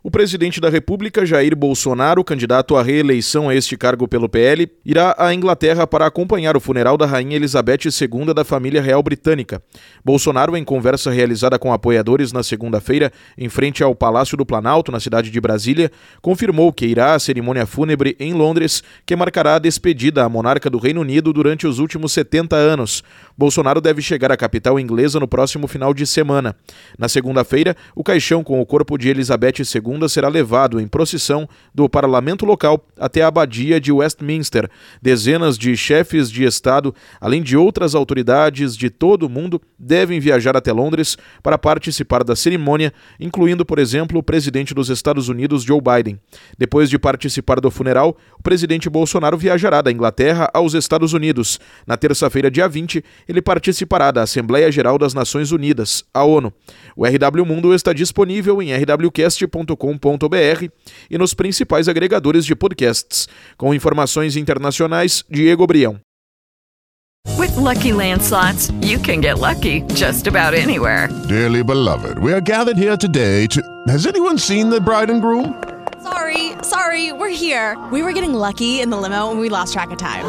O presidente da República, Jair Bolsonaro, candidato à reeleição a este cargo pelo PL, irá à Inglaterra para acompanhar o funeral da Rainha Elizabeth II da família real britânica. Bolsonaro, em conversa realizada com apoiadores na segunda-feira, em frente ao Palácio do Planalto, na cidade de Brasília, confirmou que irá à cerimônia fúnebre em Londres, que marcará a despedida à monarca do Reino Unido durante os últimos 70 anos. Bolsonaro deve chegar à capital inglesa no próximo final de semana. Na segunda-feira, o caixão com o corpo de Elizabeth II será levado em procissão do parlamento local até a abadia de Westminster. Dezenas de chefes de Estado, além de outras autoridades de todo o mundo, devem viajar até Londres para participar da cerimônia, incluindo, por exemplo, o presidente dos Estados Unidos, Joe Biden. Depois de participar do funeral, o presidente Bolsonaro viajará da Inglaterra aos Estados Unidos. Na terça-feira, dia 20, ele participará da Assembleia Geral das Nações Unidas, a ONU. O RW Mundo está disponível em rwcast.com e nos principais agregadores de podcasts. Com informações internacionais, Diego Brião. With lucky landslots, you can get lucky just about anywhere. Dearly beloved, we are gathered here today to. Has anyone seen the bride and groom? Sorry, sorry, we're here. We were getting lucky in the limo and we lost track of time.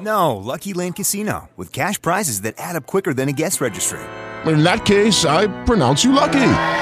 No, Lucky Land Casino, with cash prizes that add up quicker than a guest registry. In that case, I pronounce you lucky.